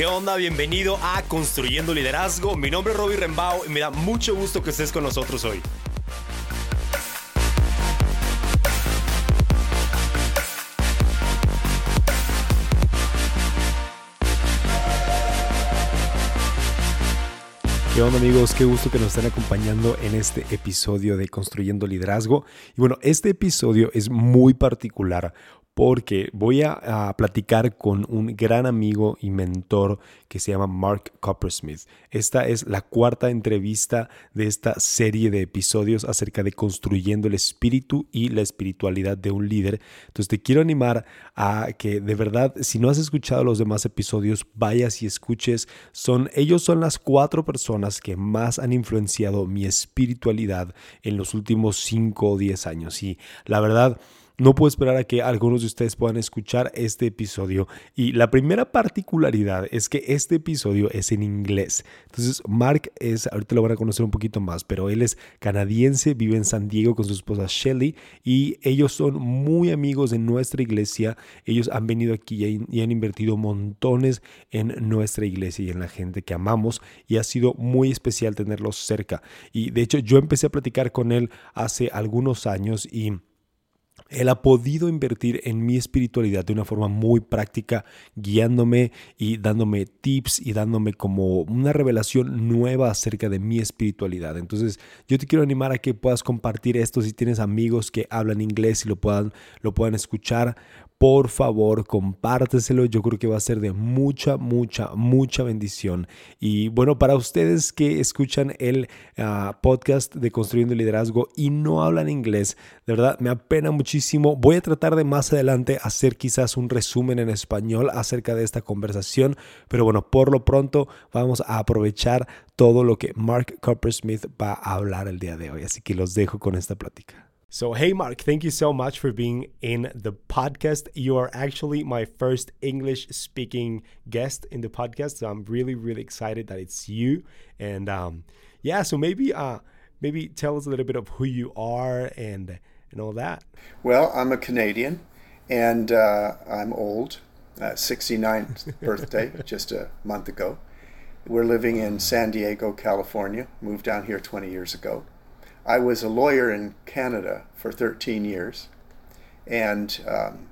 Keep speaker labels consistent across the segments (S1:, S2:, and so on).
S1: ¿Qué onda? Bienvenido a Construyendo Liderazgo. Mi nombre es Robbie Rembao y me da mucho gusto que estés con nosotros hoy.
S2: ¿Qué onda amigos? Qué gusto que nos estén acompañando en este episodio de Construyendo Liderazgo. Y bueno, este episodio es muy particular porque voy a, platicar con un gran amigo y mentor que se llama Mark Coppersmith. Esta es la cuarta entrevista de esta serie de episodios acerca de construyendo el espíritu y la espiritualidad de un líder. Entonces te quiero animar a que de verdad, si no has escuchado los demás episodios, vayas y escuches. Son, ellos son las cuatro personas que más han influenciado mi espiritualidad en los últimos cinco o diez años. Y la verdad, no puedo esperar a que algunos de ustedes puedan escuchar este episodio. Y la primera particularidad es que este episodio es en inglés. Entonces, Mark es, ahorita lo van a conocer un poquito más, pero él es canadiense, vive en San Diego con su esposa Shelly y ellos son muy amigos de nuestra iglesia. Ellos han venido aquí y han invertido montones en nuestra iglesia y en la gente que amamos y ha sido muy especial tenerlos cerca. Y de hecho, yo empecé a platicar con él hace algunos años y él ha podido invertir en mi espiritualidad de una forma muy práctica, guiándome y dándome tips y dándome como una revelación nueva acerca de mi espiritualidad. Entonces, yo te quiero animar a que puedas compartir esto si tienes amigos que hablan inglés y lo puedan, lo puedan escuchar, por favor, compárteselo. Yo creo que va a ser de mucha, mucha, mucha bendición. Y bueno, para ustedes que escuchan el ah, podcast de Construyendo Liderazgo y no hablan inglés, de verdad me apena muchísimo. Voy a tratar de más adelante hacer quizás un resumen en español acerca de esta conversación. Pero bueno, por lo pronto vamos a aprovechar todo lo que Mark Coppersmith va a hablar el día de hoy. Así que los dejo con esta plática. So, hey, Mark, thank you so much for being in the podcast. You are actually my first English speaking guest in the podcast. So, I'm really, really excited that it's you. And um, yeah, so maybe, uh, maybe tell us a little bit of who you are and, and all that.
S3: Well, I'm a Canadian and uh, I'm old, uh, 69th birthday, just a month ago. We're living in San Diego, California, moved down here 20 years ago. I was a lawyer in Canada for 13 years, and um,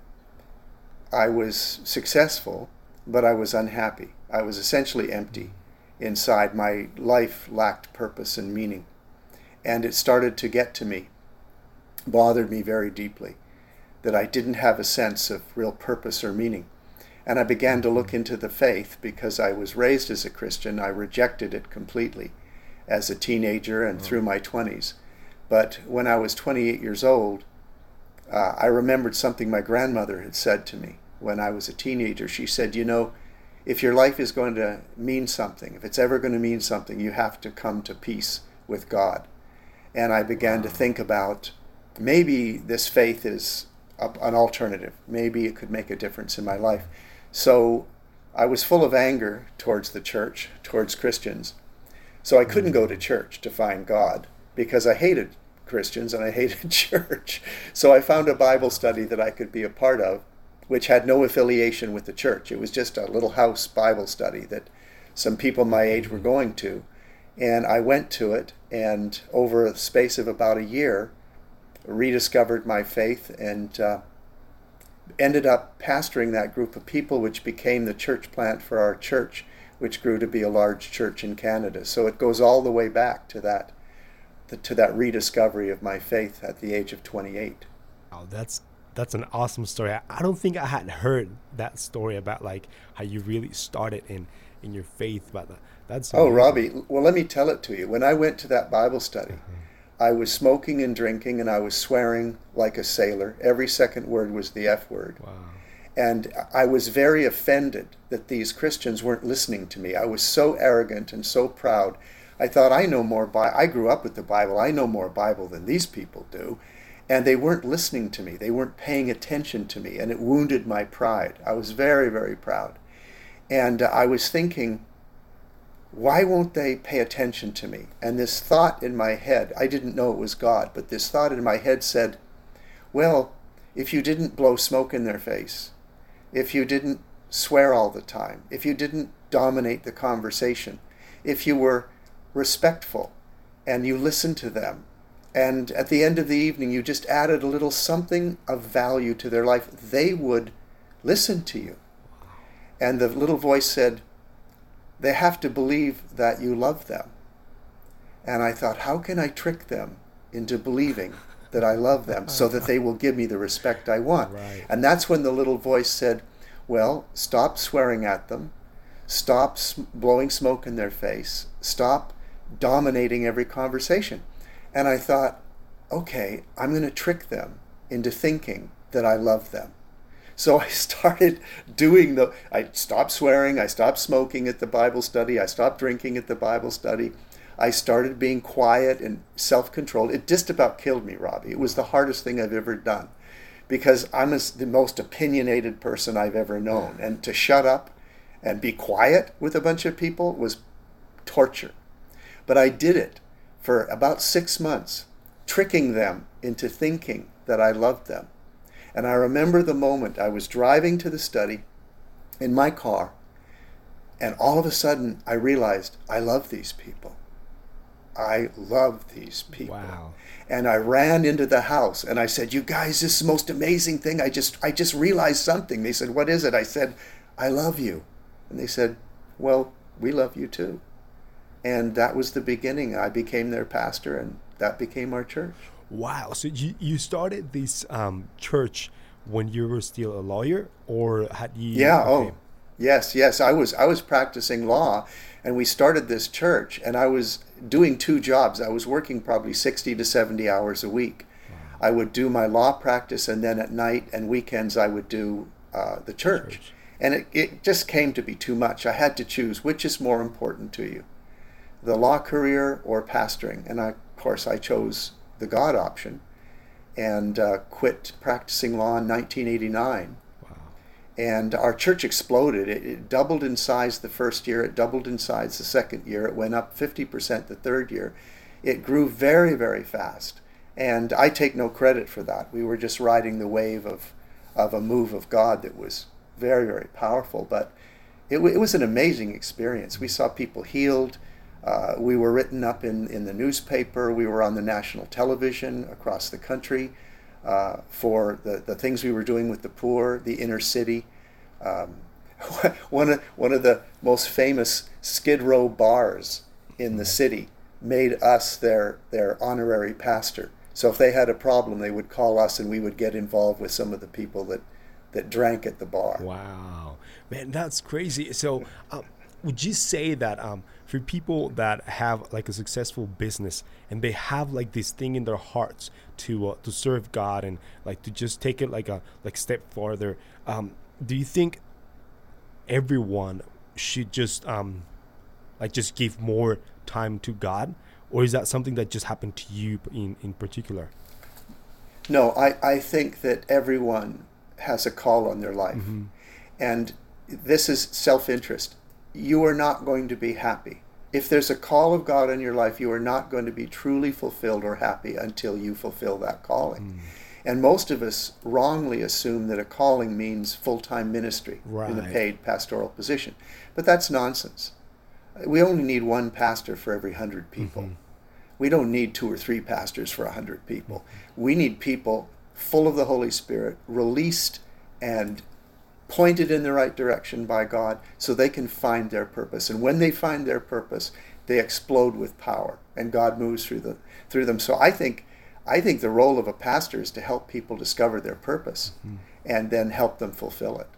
S3: I was successful, but I was unhappy. I was essentially empty inside. My life lacked purpose and meaning. And it started to get to me, bothered me very deeply, that I didn't have a sense of real purpose or meaning. And I began to look into the faith because I was raised as a Christian. I rejected it completely as a teenager and through my 20s. But when I was 28 years old, uh, I remembered something my grandmother had said to me when I was a teenager. She said, You know, if your life is going to mean something, if it's ever going to mean something, you have to come to peace with God. And I began to think about maybe this faith is an alternative. Maybe it could make a difference in my life. So I was full of anger towards the church, towards Christians. So I couldn't go to church to find God because I hated Christians and I hated church. So I found a Bible study that I could be a part of, which had no affiliation with the church. It was just a little house Bible study that some people my age were going to. And I went to it, and over a space of about a year, rediscovered my faith and uh, ended up pastoring that group of people, which became the church plant for our church which grew to be a large church in Canada. So it goes all the way back to that to that rediscovery of my faith at the age of 28.
S2: Oh, that's that's an awesome story. I don't think I had heard that story about like how you really started in in your faith, but that's
S3: oh, Robbie. Well, let me tell it to you. When I went to that Bible study, mm-hmm. I was smoking and drinking, and I was swearing like a sailor. Every second word was the F word. Wow. And I was very offended that these Christians weren't listening to me. I was so arrogant and so proud. I thought I know more Bible. I grew up with the Bible. I know more Bible than these people do. And they weren't listening to me. They weren't paying attention to me. And it wounded my pride. I was very, very proud. And uh, I was thinking, why won't they pay attention to me? And this thought in my head, I didn't know it was God, but this thought in my head said, well, if you didn't blow smoke in their face, if you didn't swear all the time, if you didn't dominate the conversation, if you were respectful and you listened to them, and at the end of the evening you just added a little something of value to their life, they would listen to you. And the little voice said, They have to believe that you love them. And I thought, How can I trick them into believing that I love them so that they will give me the respect I want?
S2: Right.
S3: And that's when the little voice said, Well, stop swearing at them, stop blowing smoke in their face, stop dominating every conversation. And I thought, okay, I'm going to trick them into thinking that I love them. So I started doing the, I stopped swearing, I stopped smoking at the Bible study, I stopped drinking at the Bible study. I started being quiet and self controlled. It just about killed me, Robbie. It was the hardest thing I've ever done because I'm as, the most opinionated person I've ever known. And to shut up and be quiet with a bunch of people was torture. But I did it for about six months, tricking them into thinking that I loved them. And I remember the moment I was driving to the study in my car, and all of a sudden I realized I love these people. I love these people.
S2: Wow.
S3: And I ran into the house and I said, "You guys, this is the most amazing thing. I just I just realized something." They said, "What is it?" I said, "I love you." And they said, "Well, we love you too." And that was the beginning. I became their pastor and that became our church.
S2: Wow. So you, you started this um, church when you were still a lawyer, or had you?
S3: Yeah.
S2: okay.
S3: Oh, yes, yes. I was I was practicing law, and we started this church, and I was doing two jobs. I was working probably sixty to seventy hours a week. I would do my law practice, and then at night and weekends I would do uh, the church.
S2: Church.
S3: And it, it just came to be too much. I had to choose which is more important to you, the law career or pastoring. And I, of course, I chose the God option, and uh, quit practicing law in 1989
S2: Wow.
S3: And our church exploded. It, it doubled in size the first year, it doubled in size the second year, it went up 50% the third year. It grew very, very fast. And I take no credit for that. We were just riding the wave of, of a move of God that was very, very powerful. But it, it was an amazing experience. We saw people healed. Uh, we were written up in, in the newspaper. We were on the national television across the country uh, for the, the things we were doing with the poor, the inner city. Um, one, of, one of the most famous Skid Row bars in the city made us their, their honorary pastor. So if they had a problem, they would call us and we would get involved with some of the people that, that drank at the bar.
S2: Wow, man, that's crazy. So, um, would you say that um, for people that have like a successful business and they have like this thing in their hearts to uh, to serve God and like to just take it like a like step farther, um, do you think everyone should just um, like just give more time to God, or is that something that just happened to you in in particular?
S3: No, I, I think that everyone has a call on their life. And this is self interest. You are not going to be happy. If there's a call of God in your life, you are not going to be truly fulfilled or happy until you fulfill that calling. Hmm. And most of us wrongly assume that a calling means full time ministry in a paid pastoral position. But that's nonsense. We only need one pastor for every hundred mm-hmm. people. We don't need two or three pastors for a hundred people. Mm-hmm. We need people full of the Holy Spirit, released and pointed in the right direction by God so they can find their purpose. And when they find their purpose, they explode with power and God moves through the through them. So I think I think the role of a pastor is to help people discover their purpose and then help them fulfill it.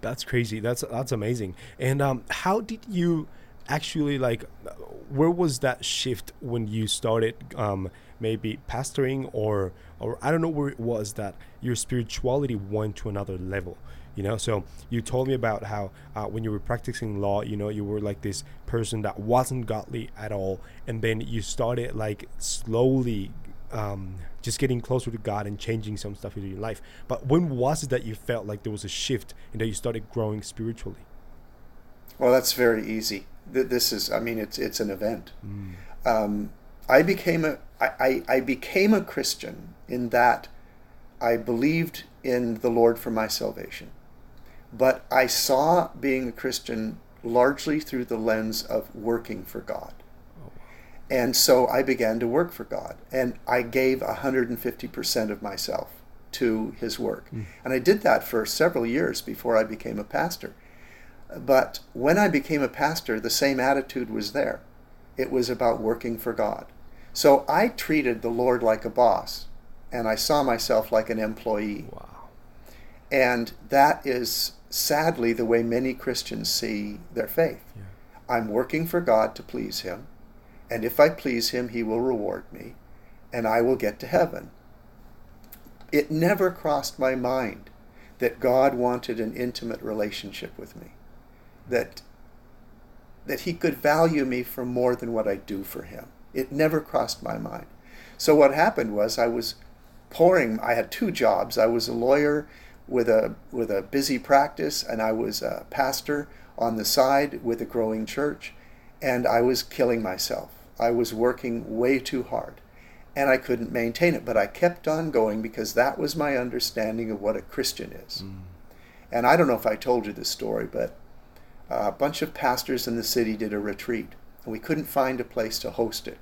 S2: That's crazy. That's that's amazing. And um, how did you actually like? Where was that shift when you started? Um, maybe pastoring, or or I don't know where it was that your spirituality went to another level. You know, so you told me about how uh, when you were practicing law, you know, you were like this person that wasn't godly at all, and then you started like slowly um, just getting closer to God and changing some stuff in your life. But when was it that you felt like there was a shift and that you started growing spiritually?
S3: Well, that's very easy. This is, I mean, it's it's an event. Um, I became a I, I, I became a Christian in that I believed in the Lord for my salvation. But I saw being a Christian largely through the lens of working for God. And so I began to work for God. And I gave 150% of myself to his work. Mm. And I did that for several years before I became a pastor. But when I became a pastor, the same attitude was there. It was about working for God. So I treated the Lord like a boss, and I saw myself like an employee.
S2: Wow.
S3: And that is sadly the way many Christians see their faith. Yeah. I'm working for God to please Him, and if I please Him, He will reward me, and I will get to heaven. It never crossed my mind that God wanted an intimate relationship with me, that, that He could value me for more than what I do for Him. It never crossed my mind. So what happened was I was pouring, I had two jobs. I was a lawyer with a with a busy practice, and I was a pastor on the side with a growing church, and I was killing myself. I was working way too hard, and I couldn't maintain it. But I kept on going because that was my understanding of what a Christian is. Mm. And I don't know if I told you this story, but a bunch of pastors in the city did a retreat, and we couldn't find a place to host it.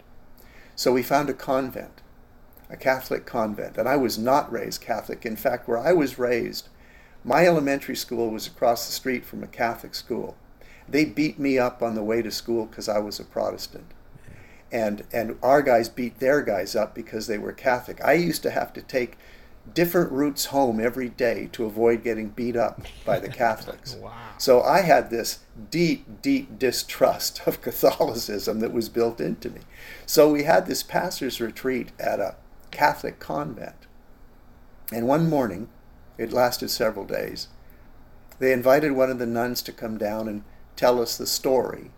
S3: So we found a convent a Catholic convent, and I was not raised Catholic. In fact, where I was raised, my elementary school was across the street from a Catholic school. They beat me up on the way to school because I was a Protestant. And, and our guys beat their guys up because they were Catholic. I used to have to take different routes home every day to avoid getting beat up by the Catholics.
S2: wow.
S3: So I had this deep, deep distrust of Catholicism that was built into me. So we had this pastor's retreat at a Catholic convent. And one morning, it lasted several days, they invited one of the nuns to come down and tell us the story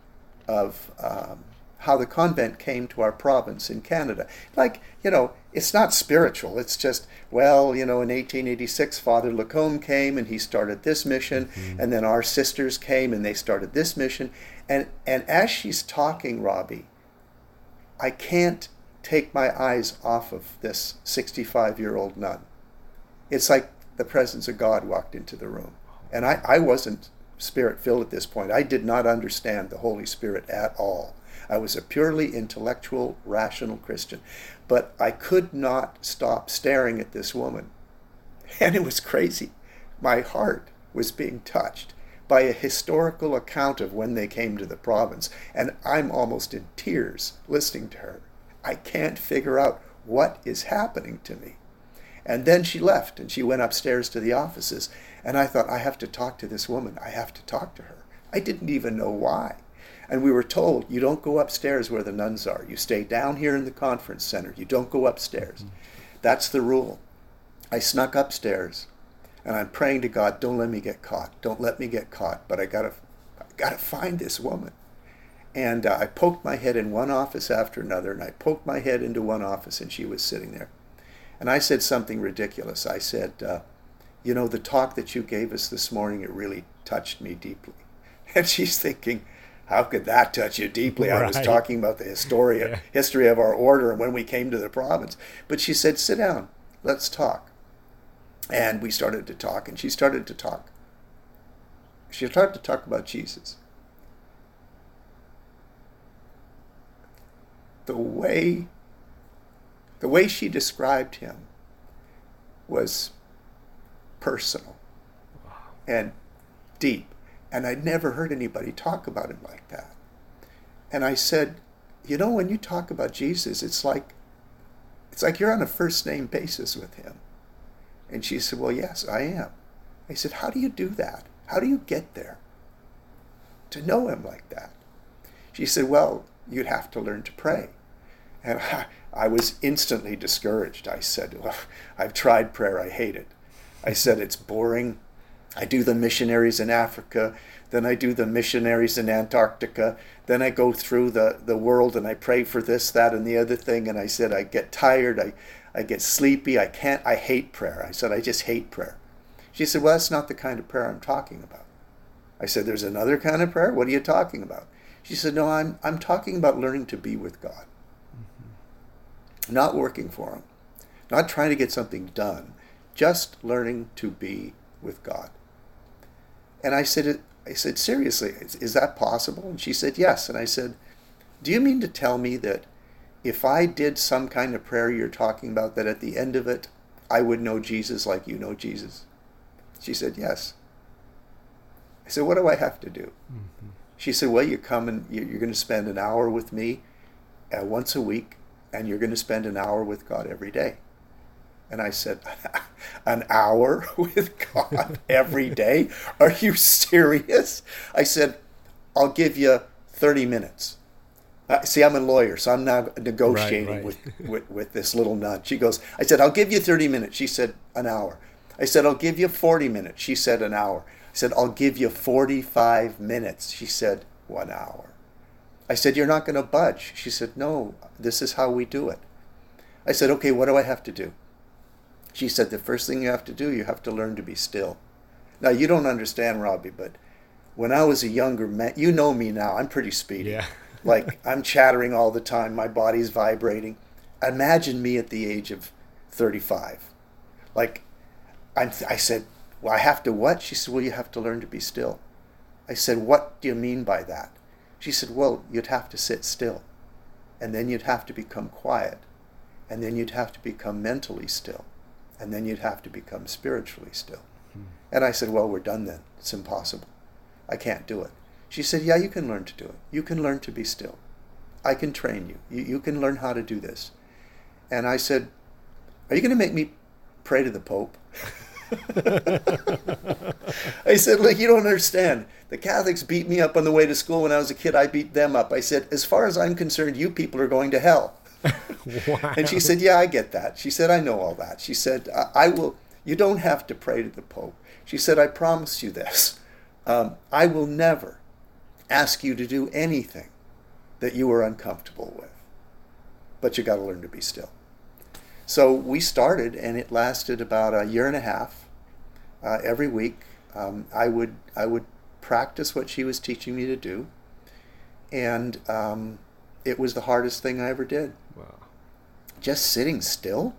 S3: of um, how the convent came to our province in Canada. Like, you know, it's not spiritual. It's just, well, you know, in 1886, Father Lacombe came and he started this mission, mm-hmm. and then our sisters came and they started this mission. And, and as she's talking, Robbie, I can't take my eyes off of this 65 year old nun. It's like the presence of God walked into the room. And I, I wasn't spirit filled at this point. I did not understand the Holy Spirit at all. I was a purely intellectual, rational Christian. But I could not stop staring at this woman. And it was crazy. My heart was being touched by a historical account of when they came to the province. And I'm almost in tears listening to her. I can't figure out what is happening to me. And then she left and she went upstairs to the offices. And I thought, I have to talk to this woman. I have to talk to her. I didn't even know why. And we were told, you don't go upstairs where the nuns are. You stay down here in the conference center. You don't go upstairs. Mm-hmm. That's the rule. I snuck upstairs and I'm praying to God, don't let me get caught. Don't let me get caught. But I gotta, I gotta find this woman. And uh, I poked my head in one office after another, and I poked my head into one office, and she was sitting there. And I said something ridiculous. I said, uh, You know, the talk that you gave us this morning, it really touched me deeply. And she's thinking, How could that touch you deeply? Right. I was talking about the history, yeah. history of our order and when we came to the province. But she said, Sit down, let's talk. And we started to talk, and she started to talk. She started to talk about Jesus. The way the way she described him was personal and deep. And I'd never heard anybody talk about him like that. And I said, you know, when you talk about Jesus, it's like it's like you're on a first name basis with him. And she said, Well, yes, I am. I said, How do you do that? How do you get there? To know him like that. She said, Well, you'd have to learn to pray. And I, was instantly discouraged. I said, well, I've tried prayer, I hate it. I said, it's boring. I do the missionaries in Africa, then I do the missionaries in Antarctica, then I go through the, the world and I pray for this, that, and the other thing. And I said, I get tired, I, I get sleepy, I can't, I hate prayer. I said, I just hate prayer. She said, Well, that's not the kind of prayer I'm talking about. I said, There's another kind of prayer? What are you talking about? She said, No, I'm, I'm talking about learning to be with God not working for Him, not trying to get something done, just learning to be with God. And I said, I said, seriously, is, is that possible? And she said, yes. And I said, do you mean to tell me that if I did some kind of prayer you're talking about, that at the end of it, I would know Jesus like you know Jesus? She said, yes. I said, what do I have to do? Mm-hmm. She said, well, you come and you're going to spend an hour with me uh, once a week, and you're going to spend an hour with God every day. And I said, An hour with God every day? Are you serious? I said, I'll give you 30 minutes. Uh, see, I'm a lawyer, so I'm now negotiating right, right. With, with, with this little nun. She goes, I said, I'll give you 30 minutes. She said, An hour. I said, I'll give you 40 minutes. She said, An hour. I said, I'll give you 45 minutes. She said, One hour. I said, You're not going to budge. She said, No, this is how we do it. I said, Okay, what do I have to do? She said, The first thing you have to do, you have to learn to be still. Now, you don't understand, Robbie, but when I was a younger man, you know me now, I'm pretty speedy.
S2: Yeah.
S3: like, I'm chattering all the time, my body's vibrating. Imagine me at the age of 35. Like, I'm, I said, Well, I have to what? She said, Well, you have to learn to be still. I said, What do you mean by that? She said, Well, you'd have to sit still. And then you'd have to become quiet. And then you'd have to become mentally still. And then you'd have to become spiritually still. Hmm. And I said, Well, we're done then. It's impossible. I can't do it. She said, Yeah, you can learn to do it. You can learn to be still. I can train you. You, you can learn how to do this. And I said, Are you going to make me pray to the Pope? I said, Look, you don't understand. The Catholics beat me up on the way to school when I was a kid. I beat them up. I said, As far as I'm concerned, you people are going to hell. wow. And she said, Yeah, I get that. She said, I know all that. She said, I, I will, you don't have to pray to the Pope. She said, I promise you this. Um, I will never ask you to do anything that you are uncomfortable with. But you got to learn to be still. So we started, and it lasted about a year and a half. Uh, every week, um, I would I would practice what she was teaching me to do, and um, it was the hardest thing I ever did. Wow! Just sitting still,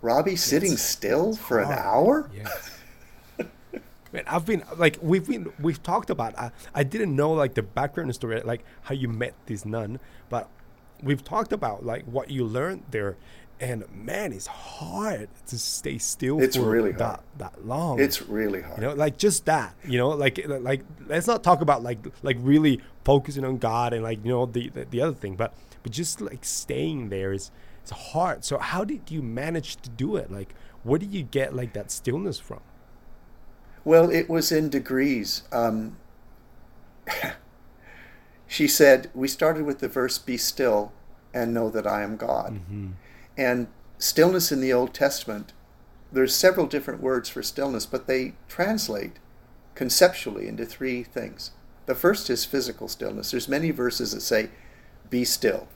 S3: Robbie, it's, sitting still for hard. an hour.
S2: Yeah. Man, I've been like we've been we've talked about. I, I didn't know like the background story, like how you met this nun, but we've talked about like what you learned there and man, it's hard to stay still
S3: it's
S2: for
S3: really
S2: that,
S3: hard.
S2: that long.
S3: It's really hard.
S2: You know, like just that. You know, like like let's not talk about like like really focusing on God and like you know the the, the other thing, but but just like staying there is it's hard. So how did you manage to do it? Like, where did you get like that stillness from?
S3: Well, it was in degrees. Um, she said, we started with the verse, Be still and know that I am God. Mm-hmm. And stillness in the Old Testament, there's several different words for stillness, but they translate conceptually into three things. The first is physical stillness. There's many verses that say, be still.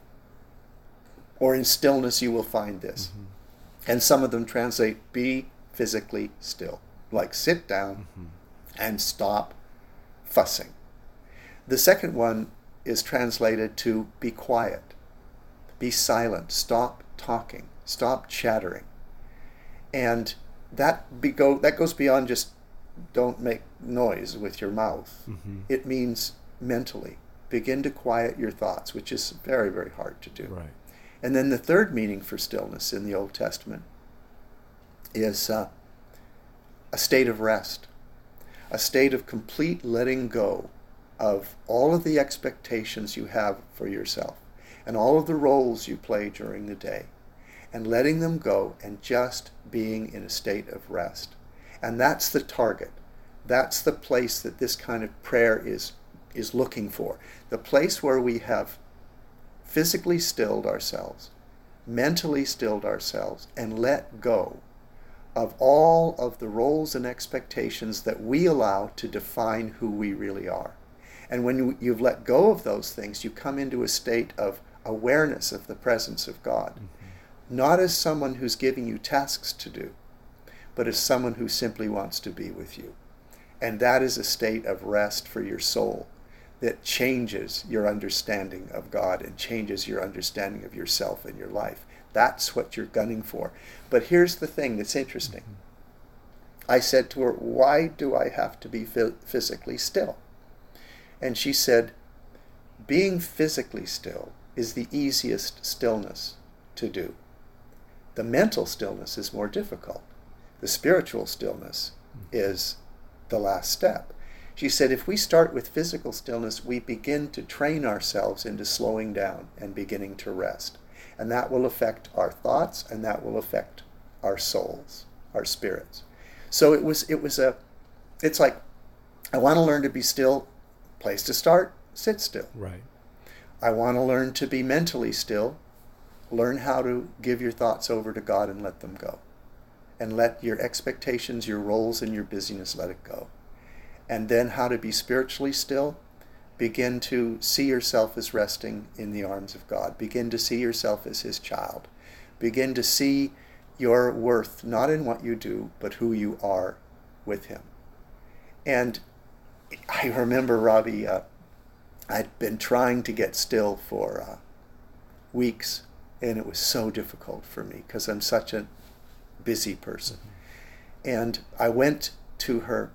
S3: Or in stillness you will find this. Mm-hmm. And some of them translate, be physically still. Like sit down mm-hmm. and stop fussing. The second one is translated to be quiet. Be silent. Stop talking, stop chattering. And that be go, that goes beyond just don't make noise with your mouth. Mm-hmm. It means mentally begin to quiet your thoughts, which is very very hard to do.
S2: Right.
S3: And then the third meaning for stillness in the Old Testament is uh, a state of rest, a state of complete letting go of all of the expectations you have for yourself and all of the roles you play during the day and letting them go and just being in a state of rest. And that's the target. That's the place that this kind of prayer is, is looking for. The place where we have physically stilled ourselves, mentally stilled ourselves, and let go of all of the roles and expectations that we allow to define who we really are. And when you've let go of those things, you come into a state of awareness of the presence of God. Mm-hmm. Not as someone who's giving you tasks to do, but as someone who simply wants to be with you. And that is a state of rest for your soul that changes your understanding of God and changes your understanding of yourself and your life. That's what you're gunning for. But here's the thing that's interesting. Mm-hmm. I said to her, Why do I have to be physically still? And she said, Being physically still is the easiest stillness to do. The mental stillness is more difficult. The spiritual stillness hmm. is the last step. She said, if we start with physical stillness, we begin to train ourselves into slowing down and beginning to rest. And that will affect our thoughts and that will affect our souls, our spirits. So it was it was a it's like I want to learn to be still, place to start, sit still.
S2: Right.
S3: I want to learn to be mentally still, learn how to give your thoughts over to God and let them go. And let your expectations, your roles, and your busyness let it go. And then how to be spiritually still. Begin to see yourself as resting in the arms of God. Begin to see yourself as His child. Begin to see your worth not in what you do, but who you are with Him. And I remember, Robbie, uh, I'd been trying to get still for uh, weeks, and it was so difficult for me because I'm such a busy person. Mm-hmm. And I went to her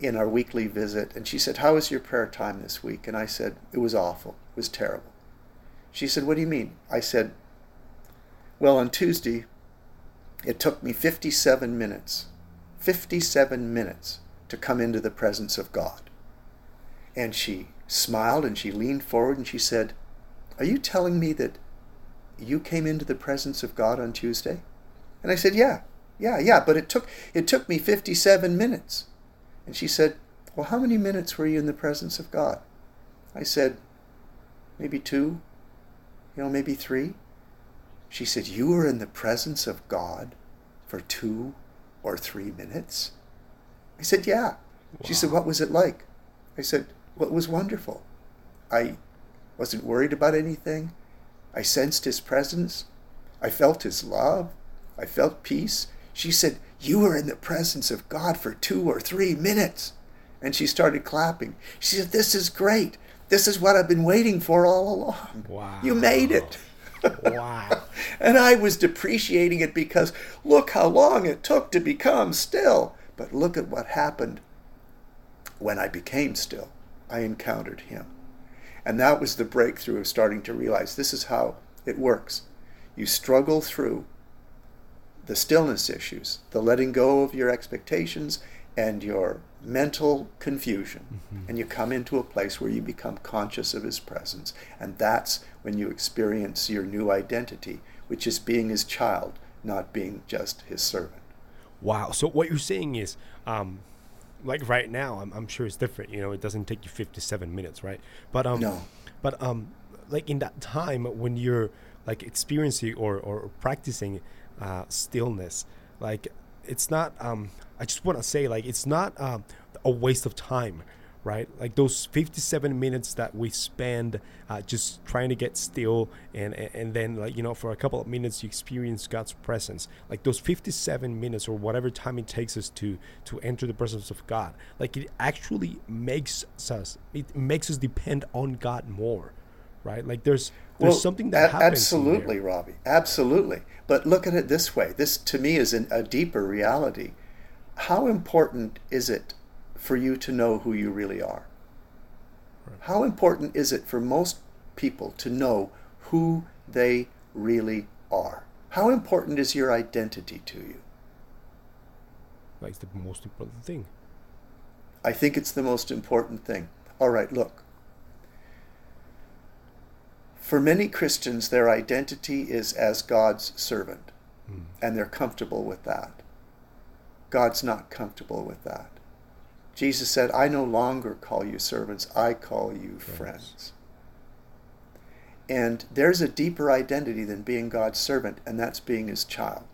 S3: in our weekly visit, and she said, How was your prayer time this week? And I said, It was awful. It was terrible. She said, What do you mean? I said, Well, on Tuesday, it took me 57 minutes, 57 minutes to come into the presence of God. And she smiled and she leaned forward and she said, Are you telling me that you came into the presence of God on Tuesday? And I said, Yeah, yeah, yeah, but it took it took me 57 minutes. And she said, Well, how many minutes were you in the presence of God? I said, Maybe two, you know, maybe three. She said, You were in the presence of God for two or three minutes? I said, Yeah. Wow. She said, What was it like? I said, well, it was wonderful. I wasn't worried about anything. I sensed his presence. I felt his love. I felt peace. She said, You were in the presence of God for two or three minutes. And she started clapping. She said, This is great. This is what I've been waiting for all along.
S2: Wow.
S3: You made it.
S2: Wow.
S3: and I was depreciating it because look how long it took to become still. But look at what happened when I became still. I encountered him. And that was the breakthrough of starting to realize this is how it works. You struggle through the stillness issues, the letting go of your expectations and your mental confusion. Mm-hmm. And you come into a place where you become conscious of his presence. And that's when you experience your new identity, which is being his child, not being just his servant.
S2: Wow. So what you're saying is, um, like right now, I'm, I'm sure it's different. You know, it doesn't take you 57 minutes, right? But um,
S3: no.
S2: But um, like in that time when you're like experiencing or or practicing uh, stillness, like it's not um. I just want to say like it's not um a waste of time right? Like those 57 minutes that we spend uh, just trying to get still, and, and then like you know for a couple of minutes you experience God's presence. Like those 57 minutes or whatever time it takes us to to enter the presence of God, like it actually makes us it makes us depend on God more, right? Like there's there's well, something that happens.
S3: Absolutely, Robbie. Absolutely. But look at it this way. This to me is an, a deeper reality. How important is it for you to know who you really are? How important is it for most people to know who they really are? How important is your identity to you?
S2: That's the most important thing.
S3: I think it's the most important thing. All right, look. For many Christians, their identity is as God's servant, mm. and they're comfortable with that. God's not comfortable with that. Jesus said, I no longer call you servants, I call you friends. friends. And there's a deeper identity than being God's servant, and that's being his child.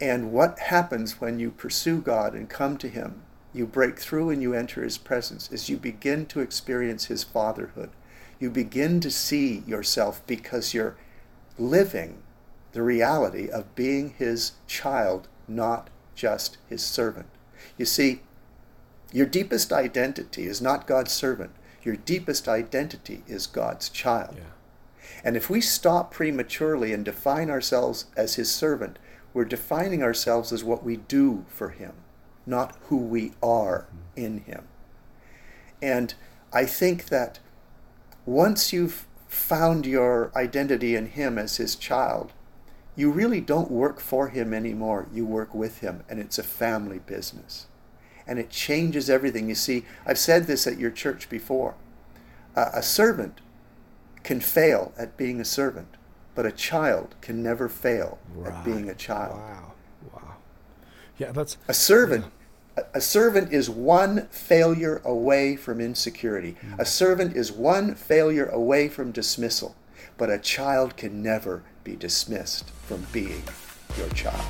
S3: And what happens when you pursue God and come to him, you break through and you enter his presence, is you begin to experience his fatherhood. You begin to see yourself because you're living the reality of being his child, not just his servant. You see, your deepest identity is not God's servant. Your deepest identity is God's child. Yeah. And if we stop prematurely and define ourselves as his servant, we're defining ourselves as what we do for Him, not who we are in Him. And I think that once you've found your identity in Him as His child, you really don't work for Him anymore. You work with Him, and it's a family business. And it changes everything. You see, I've said this at your church before. Uh, a servant can fail at being a servant, but a child can never fail right. at being a child.
S2: Wow. Wow. Yeah, that's
S3: a servant. Yeah. A, servant is one failure away from insecurity. Mm. A servant is one failure away from dismissal. But a child can never be dismissed from being your child.